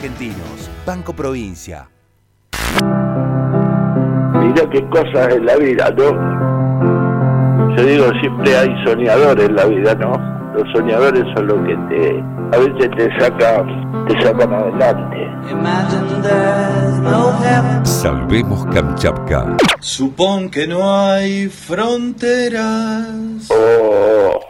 argentinos. Banco Provincia. Mira qué cosas en la vida, ¿no? Yo digo, siempre hay soñadores en la vida, ¿no? Los soñadores son los que te, a veces te sacan, te sacan adelante. Salvemos Kamchatka. Supón que no hay fronteras. Oh,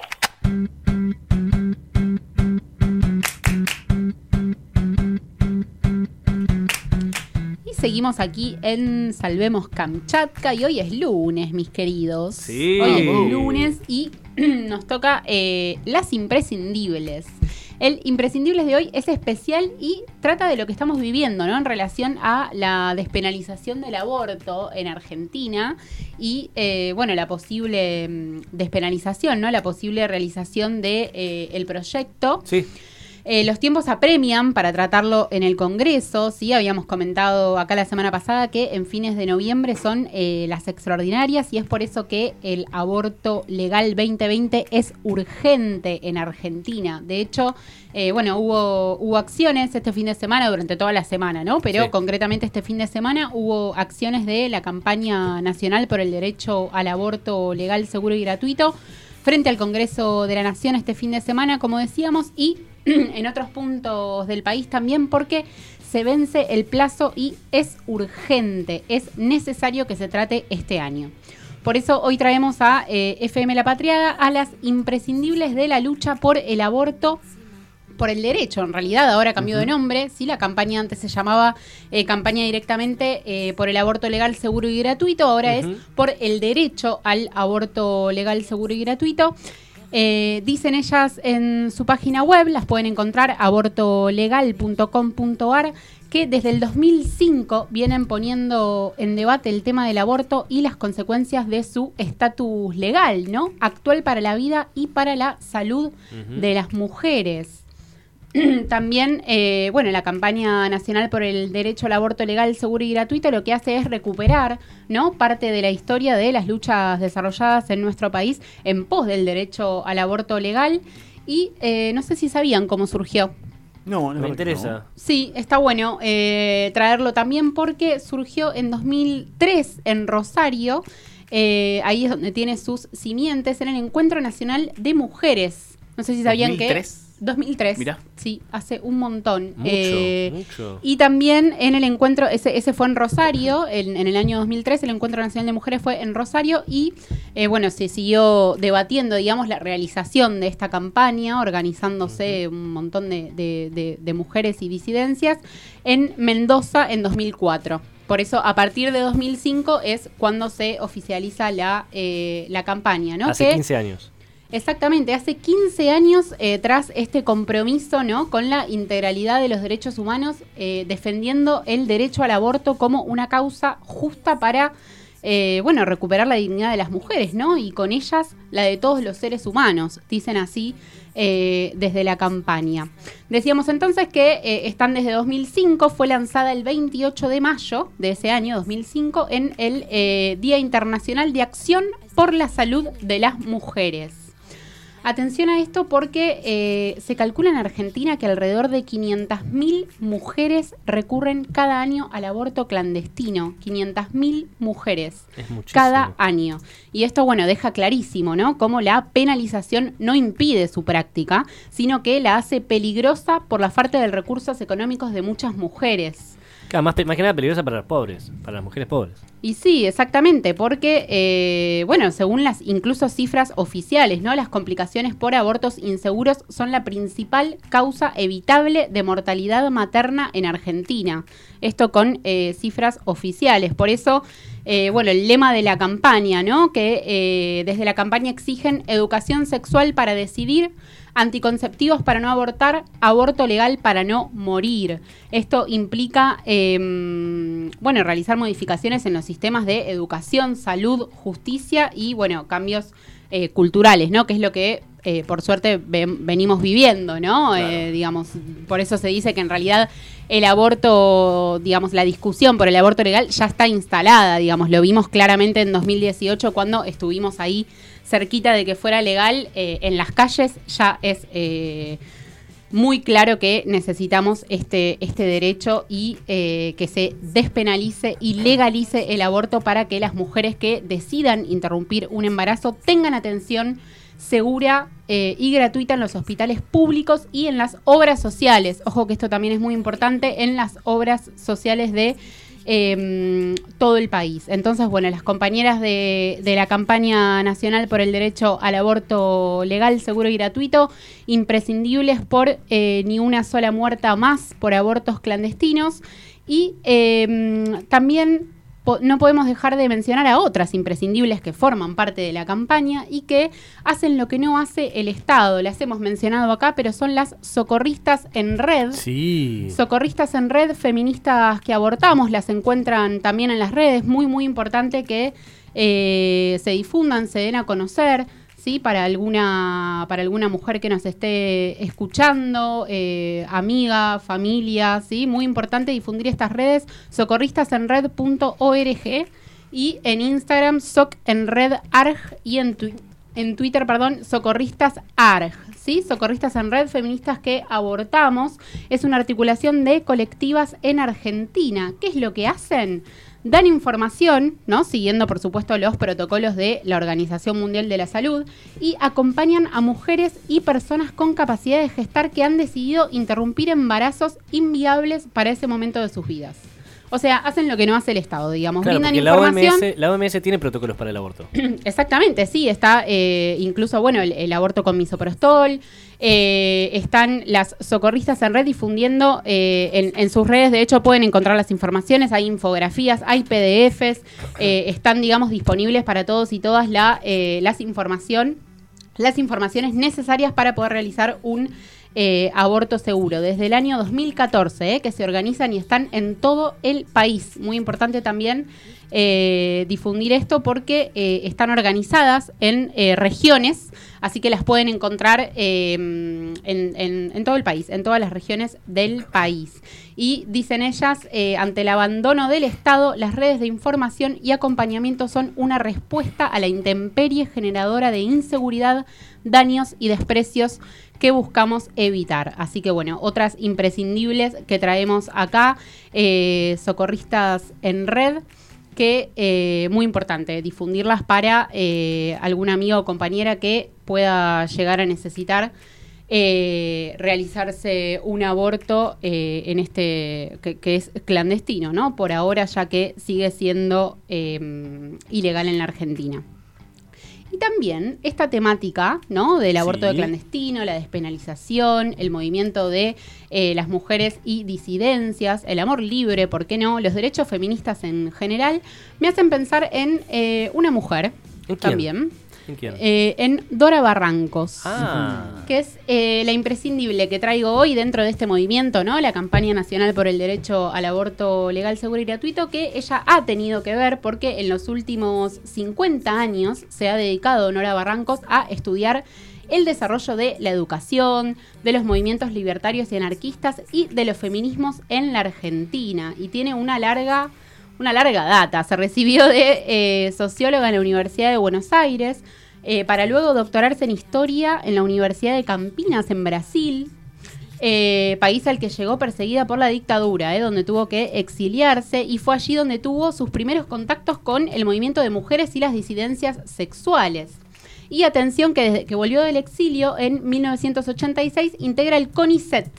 seguimos aquí en Salvemos Kamchatka y hoy es lunes, mis queridos. Sí. Hoy es lunes y nos toca eh, las imprescindibles. El imprescindibles de hoy es especial y trata de lo que estamos viviendo, ¿no? En relación a la despenalización del aborto en Argentina y, eh, bueno, la posible mm, despenalización, ¿no? La posible realización de eh, el proyecto. Sí. Eh, los tiempos apremian para tratarlo en el Congreso, ¿sí? Habíamos comentado acá la semana pasada que en fines de noviembre son eh, las extraordinarias y es por eso que el aborto legal 2020 es urgente en Argentina. De hecho, eh, bueno, hubo, hubo acciones este fin de semana, durante toda la semana, ¿no? Pero Sí. concretamente este fin de semana hubo acciones de la campaña nacional por el derecho al aborto legal, seguro y gratuito frente al Congreso de la Nación este fin de semana, como decíamos, y en otros puntos del país también porque se vence el plazo y es urgente, es necesario que se trate este año. Por eso hoy traemos a eh, FM La Patriada a las imprescindibles de la lucha por el aborto por el derecho, en realidad ahora cambió de nombre, sí, la campaña antes se llamaba eh, campaña directamente eh, por el aborto legal, seguro y gratuito, ahora es por el derecho al aborto legal, seguro y gratuito. Eh, dicen ellas en su página web, las pueden encontrar abortolegal.com.ar, que desde el 2005 vienen poniendo en debate el tema del aborto y las consecuencias de su estatus legal, ¿no? Actual para la vida y para la salud de las mujeres. También, eh, bueno, la campaña nacional por el derecho al aborto legal, seguro y gratuito lo que hace es recuperar, ¿no? Parte de la historia de las luchas desarrolladas en nuestro país en pos del derecho al aborto legal. Y eh, no sé si sabían cómo surgió. No, Me interesa. Sí, está bueno eh, traerlo también porque surgió en 2003 en Rosario. Eh, ahí es donde tiene sus simientes en el Encuentro Nacional de Mujeres. No sé si sabían que... 2003. 2003. Mirá. Sí, hace un montón. Mucho, Eh, mucho. Y también en el encuentro, ese, ese fue en Rosario, en, en el año 2003, el Encuentro Nacional de Mujeres fue en Rosario y, eh, bueno, se siguió debatiendo, digamos, la realización de esta campaña, organizándose un montón de, de- de- de mujeres y disidencias en Mendoza en 2004. Por eso, a partir de 2005 es cuando se oficializa la, eh, la campaña, ¿no? Hace Que- 15 años. Exactamente, hace 15 años eh, tras este compromiso ¿no? con la integralidad de los derechos humanos, eh, defendiendo el derecho al aborto como una causa justa para eh, bueno, recuperar la dignidad de las mujeres, ¿no? Y con ellas la de todos los seres humanos, dicen así desde la campaña. Decíamos entonces que están desde 2005, fue lanzada el 28 de mayo de ese año, 2005, en el Día Internacional de Acción por la Salud de las Mujeres. Atención a esto porque eh, se calcula en Argentina que alrededor de 500.000 mujeres recurren cada año al aborto clandestino. 500.000 mujeres Es cada año. Y esto, bueno, deja clarísimo, ¿no? Cómo la penalización no impide su práctica, sino que la hace peligrosa por la falta de recursos económicos de muchas mujeres. Más que nada peligrosa para los pobres, para las mujeres pobres. Y sí, exactamente, porque, eh, bueno, según las incluso cifras oficiales, ¿no? Las complicaciones por abortos inseguros son la principal causa evitable de mortalidad materna en Argentina. Esto con eh, cifras oficiales. Por eso, eh, bueno, el lema de la campaña, ¿no? Que eh, desde la campaña exigen educación sexual para decidir, anticonceptivos para no abortar, aborto legal para no morir. Esto implica, eh, bueno, realizar modificaciones en los sistemas de educación, salud, justicia y, bueno, cambios eh, culturales, ¿no? Que es lo que, eh, por suerte, ven- venimos viviendo, ¿no? Eh, digamos, por eso se dice que en realidad el aborto, digamos, la discusión por el aborto legal ya está instalada, digamos, lo vimos claramente en 2018 cuando estuvimos ahí cerquita de que fuera legal eh, en las calles, ya es... eh, muy claro que necesitamos este, este derecho y eh, que se despenalice y legalice el aborto para que las mujeres que decidan interrumpir un embarazo tengan atención segura eh, y gratuita en los hospitales públicos y en las obras sociales. Ojo que esto también es muy importante en las obras sociales de em, todo el país. Entonces, bueno, las compañeras de, la campaña nacional por el derecho al aborto legal, seguro y gratuito, imprescindibles por eh, ni una sola muerta más por abortos clandestinos. Y em, también no podemos dejar de mencionar a otras imprescindibles que forman parte de la campaña y que hacen lo que no hace el Estado. Las hemos mencionado acá, pero son las socorristas en red. Sí. Socorristas en red, feministas que abortamos, las encuentran también en las redes. Muy, muy importante que eh, se difundan, se den a conocer. ¿Sí? Para alguna, para alguna mujer que nos esté escuchando, eh, amiga, familia, ¿sí? Muy importante difundir estas redes, socorristasenred.org y en Instagram socenredarg y en, en Twitter, perdón, socorristasarg. ¿Sí? Socorristas en Red, feministas que abortamos, es una articulación de colectivas en Argentina. ¿Qué es lo que hacen? dan información, ¿no? Siguiendo, por supuesto, los protocolos de la Organización Mundial de la Salud y acompañan a mujeres y personas con capacidad de gestar que han decidido interrumpir embarazos inviables para ese momento de sus vidas. O sea, hacen lo que no hace el Estado, digamos. Claro, Brindan la. OMS, la OMS tiene protocolos para el aborto. Exactamente, sí, está eh, incluso, bueno, el, el aborto con misoprostol. eh, están las socorristas en red difundiendo eh, en, en sus redes, de hecho pueden encontrar las informaciones, hay infografías, hay PDFs, están, digamos, disponibles para todos y todas la, las información, las informaciones necesarias para poder realizar un eh, aborto seguro. Desde el año 2014, eh, que se organizan y están en todo el país. Muy importante también eh, difundir esto porque eh, están organizadas en eh, regiones, así que las pueden encontrar eh, en, todo el país, en todas las regiones del país. Y dicen ellas, ante el abandono del Estado, las redes de información y acompañamiento son una respuesta a la intemperie generadora de inseguridad, daños y desprecios que buscamos evitar. Así que bueno, otras imprescindibles que traemos acá, socorristas en red, que eh, muy importante, difundirlas para eh, algún amigo o compañera que pueda llegar a necesitar eh, realizarse un aborto eh, en este que, que es clandestino, ¿no? Por ahora, ya que sigue siendo eh, ilegal en la Argentina. También esta temática, ¿no? Del aborto Sí. de clandestino, la despenalización, el movimiento de eh, las mujeres y disidencias, el amor libre, ¿por qué no? Los derechos feministas en general, me hacen pensar en eh, una mujer también, ¿En quién? eh, en Dora Barrancos ah. que es eh, la imprescindible que traigo hoy dentro de este movimiento, ¿no? La campaña nacional por el derecho al aborto legal, seguro y gratuito, que ella ha tenido que ver porque en los últimos 50 años se ha dedicado Nora Barrancos a estudiar el desarrollo de la educación, de los movimientos libertarios y anarquistas y de los feminismos en la Argentina. Y tiene una larga, una larga data. Se recibió de eh, socióloga en la Universidad de Buenos Aires, eh, para luego doctorarse en historia en la Universidad de Campinas, en Brasil, eh, país al que llegó perseguida por la dictadura, eh, donde tuvo que exiliarse y fue allí donde tuvo sus primeros contactos con el movimiento de mujeres y las disidencias sexuales. Y atención que desde que volvió del exilio en 1986 integra el CONICET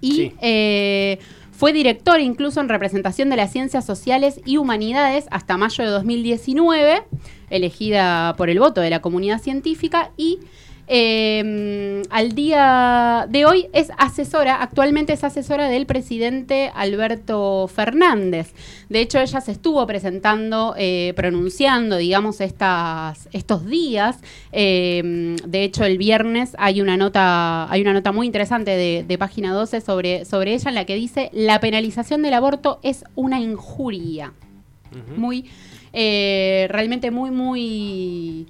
y Sí. eh, fue director incluso en representación de las ciencias sociales y humanidades hasta mayo de 2019, elegida por el voto de la comunidad científica y eh, al día de hoy es asesora, actualmente es asesora del presidente Alberto Fernández. De hecho, ella se estuvo presentando, eh, pronunciando, digamos, estas, estos días. Eh, de hecho, el viernes hay una nota, hay una nota muy interesante de, de página 12 sobre, sobre ella en la que dice la penalización del aborto es una injuria. Muy, eh, realmente muy, muy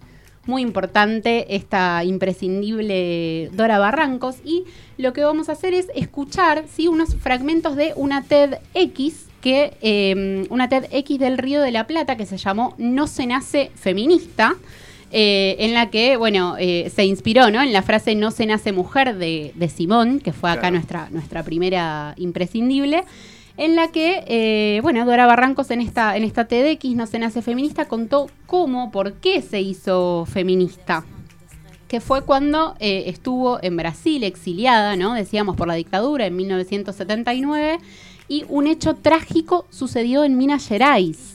muy importante esta imprescindible Dora Barrancos y lo que vamos a hacer es escuchar ¿sí? unos fragmentos de una TEDx que eh, una TEDx del Río de la Plata que se llamó No se nace feminista eh, en la que, bueno, eh, se inspiró, ¿no? En la frase no se nace mujer de, de Simón, que fue acá Claro. nuestra, nuestra primera imprescindible, en la que, eh, bueno, Dora Barrancos en esta, en esta TDX, No se nace feminista, contó cómo, por qué se hizo feminista que fue cuando eh, estuvo en Brasil exiliada, ¿no? Decíamos por la dictadura en 1979 y un hecho trágico sucedió en Minas Gerais.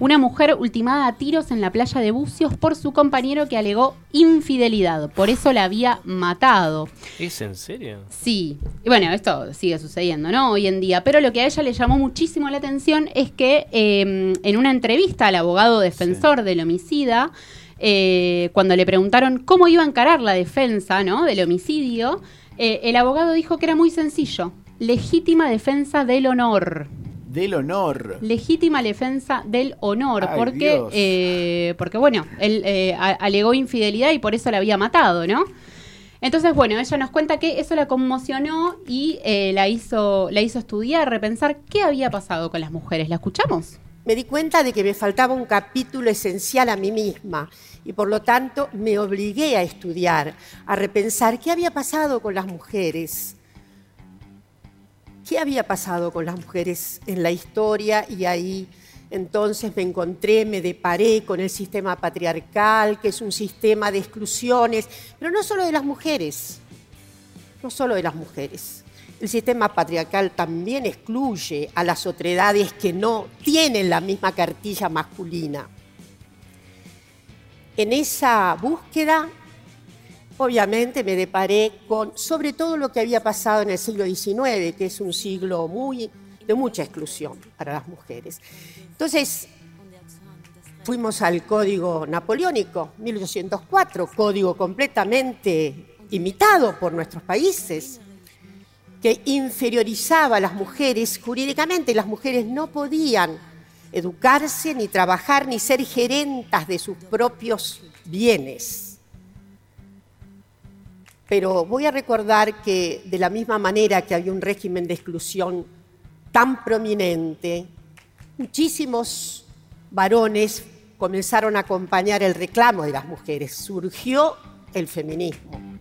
Una mujer ultimada a tiros en la playa de Bucios por su compañero que alegó infidelidad, por eso la había matado. ¿Es en serio? Sí, y bueno, esto sigue sucediendo, ¿no? Hoy en día. Pero lo que a ella le llamó muchísimo la atención es que eh, en una entrevista al abogado defensor del homicida, eh, cuando le preguntaron cómo iba a encarar la defensa, ¿no? Del homicidio, eh, el abogado dijo que era muy sencillo. Legítima defensa del honor. Del honor. Legítima defensa del honor. Ay, porque, eh, porque, bueno, él eh, alegó infidelidad y por eso la había matado, ¿no? Entonces, bueno, ella nos cuenta que eso la conmocionó y eh, la, hizo, la hizo estudiar, repensar qué había pasado con las mujeres. ¿La escuchamos? Me di cuenta de que me faltaba un capítulo esencial a mí misma y por lo tanto me obligué a estudiar, a repensar qué había pasado con las mujeres. ¿Qué había pasado con las mujeres en la historia? Y ahí entonces me encontré, me deparé con el sistema patriarcal, que es un sistema de exclusiones, pero no solo de las mujeres, no solo de las mujeres. El sistema patriarcal también excluye a las otredades que no tienen la misma cartilla masculina. En esa búsqueda, obviamente me deparé con sobre todo lo que había pasado en el siglo XIX, que es un siglo muy, de mucha exclusión para las mujeres. Entonces, fuimos al Código Napoleónico, 1804, código completamente imitado por nuestros países, que inferiorizaba a las mujeres jurídicamente. Las mujeres no podían educarse, ni trabajar, ni ser gerentas de sus propios bienes. Pero voy a recordar que de la misma manera que había un régimen de exclusión tan prominente, muchísimos varones comenzaron a acompañar el reclamo de las mujeres. Surgió el feminismo.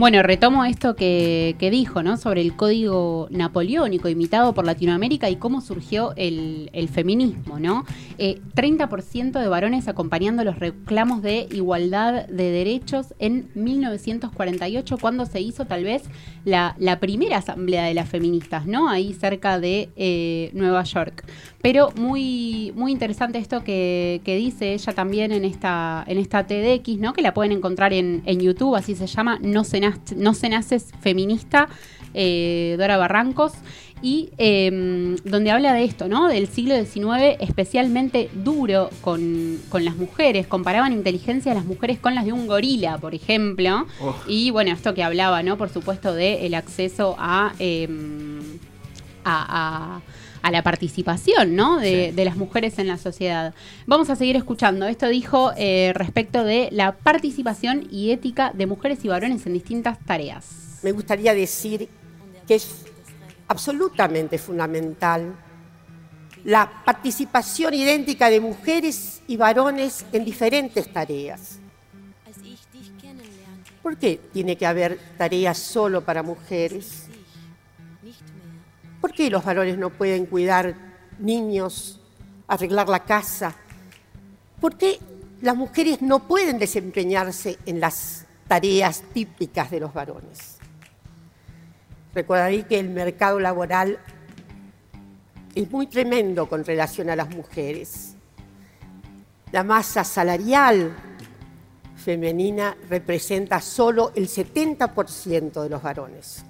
Bueno, retomo esto que, que dijo, ¿no? Sobre el código napoleónico imitado por Latinoamérica y cómo surgió el, feminismo, ¿no? Eh, 30% de varones acompañando los reclamos de igualdad de derechos en 1948, cuando se hizo tal vez la, la primera asamblea de las feministas, ¿no? Ahí cerca de eh, Nueva York. Pero muy, muy interesante esto que, que dice ella también en esta, en esta TDX, ¿no? Que la pueden encontrar en, en YouTube, así se llama, No se, nace, no se nace feminista, eh, Dora Barrancos, y eh, donde habla de esto, ¿no? Del siglo XIX especialmente duro con, con las mujeres. Comparaban inteligencia de las mujeres con las de un gorila, por ejemplo. Oh. Y bueno, esto que hablaba, ¿no? Por supuesto, del el acceso a, eh, a, a- a la participación, ¿no? De, Sí. de las mujeres en la sociedad. Vamos a seguir escuchando. Esto dijo eh, respecto de la participación y ética de mujeres y varones en distintas tareas. me gustaría decir que es absolutamente fundamental la participación idéntica de mujeres y varones en diferentes tareas. ¿Por qué tiene que haber tareas solo para mujeres? ¿Por qué los varones no pueden cuidar niños, arreglar la casa? ¿Por qué las mujeres no pueden desempeñarse en las tareas típicas de los varones? Recordaré que el mercado laboral es muy tremendo con relación a las mujeres. La masa salarial femenina representa solo el 70% de los varones.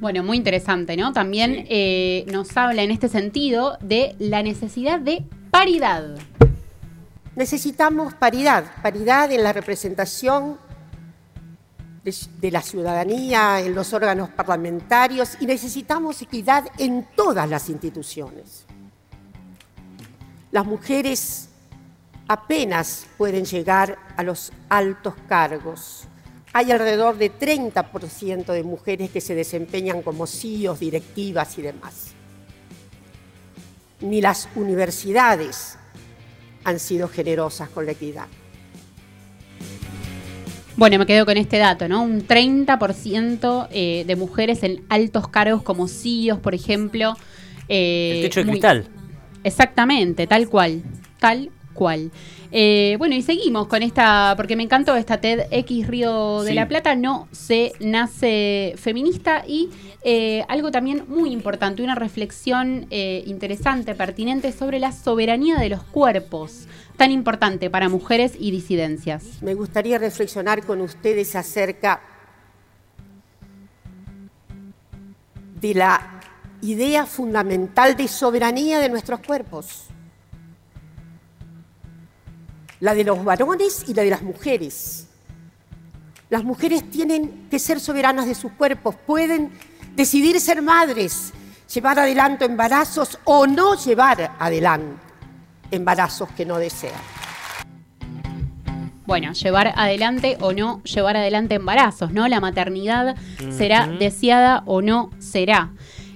Bueno, muy interesante, ¿no? También eh, nos habla en este sentido de la necesidad de paridad. Necesitamos paridad, paridad en la representación de, de la ciudadanía, en los órganos parlamentarios y necesitamos equidad en todas las instituciones. Las mujeres apenas pueden llegar a los altos cargos. Hay alrededor de 30% de mujeres que se desempeñan como CEOs, directivas y demás. Ni las universidades han sido generosas con la equidad. Bueno, me quedo con este dato, ¿no? Un 30% eh, de mujeres en altos cargos como CEOs, por ejemplo. eh, El techo de muy- cristal. Exactamente, tal cual, tal cual. Eh, bueno, y seguimos con esta, porque me encantó esta TEDx Río de Sí. la Plata, no se nace feminista y eh, algo también muy importante, una reflexión eh, interesante, pertinente sobre la soberanía de los cuerpos, tan importante para mujeres y disidencias. Me gustaría reflexionar con ustedes acerca de la idea fundamental de soberanía de nuestros cuerpos. La de los varones y la de las mujeres. Las mujeres tienen que ser soberanas de sus cuerpos, pueden decidir ser madres, llevar adelante embarazos o no llevar adelante embarazos que no desean. Bueno, llevar adelante o no llevar adelante embarazos, ¿no? La maternidad será deseada o no será.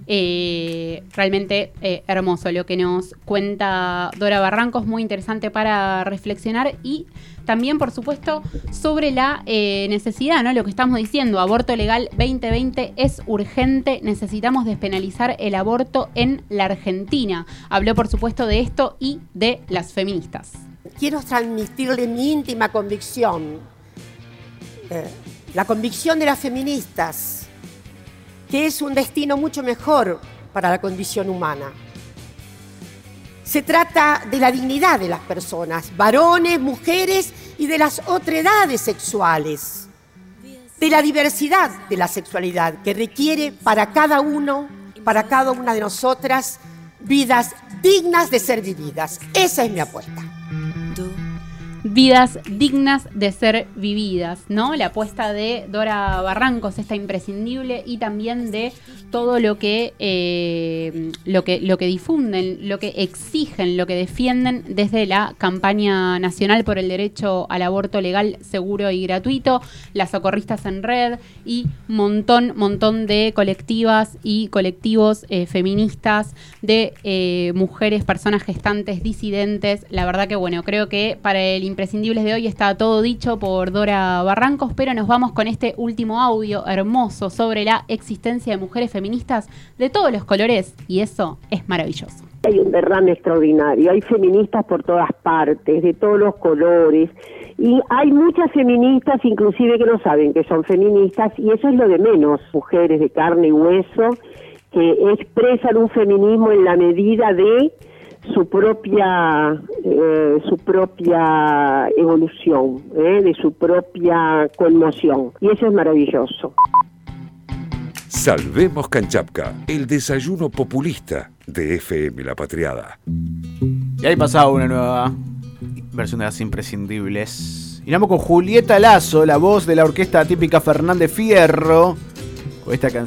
Eh, realmente eh, hermoso lo que nos cuenta Dora Barrancos, muy interesante para reflexionar y también, por supuesto, sobre la eh, necesidad, ¿no? Lo que estamos diciendo, aborto legal 2020 es urgente, necesitamos despenalizar el aborto en la Argentina. Habló, por supuesto, de esto y de las feministas. quiero transmitirle mi íntima convicción, la convicción de las feministas, que es un destino mucho mejor para la condición humana. Se trata de la dignidad de las personas, varones, mujeres y de las otredades sexuales, de la diversidad de la sexualidad que requiere para cada uno, para cada una de nosotras, vidas dignas de ser vividas. Esa es mi apuesta. Vidas dignas de ser vividas, ¿no? La apuesta de Dora Barrancos, esta imprescindible, y también de todo lo que, eh, lo que, lo que difunden, lo que exigen, lo que defienden desde la campaña nacional por el derecho al aborto legal, seguro y gratuito, las socorristas en red y montón, montón de colectivas y colectivos eh, feministas, de eh, mujeres, personas gestantes, disidentes. La verdad que bueno, creo que para el imprescindibles de hoy. Está todo dicho por Dora Barrancos, pero nos vamos con este último audio hermoso sobre la existencia de mujeres feministas de todos los colores y eso es maravilloso. Hay un derrame extraordinario, hay feministas por todas partes, de todos los colores, y hay muchas feministas inclusive que no saben que son feministas, y eso es lo de menos, mujeres de carne y hueso que expresan un feminismo en la medida de su propia eh, su propia evolución, eh, de su propia conmoción, y eso es maravilloso. Salvemos Canchapca, el desayuno populista de FM La Patriada. Y ahí pasaba una nueva versión de las imprescindibles. Y vamos con Julieta Lazo, la voz de la orquesta típica Fernández Fierro, con esta canción.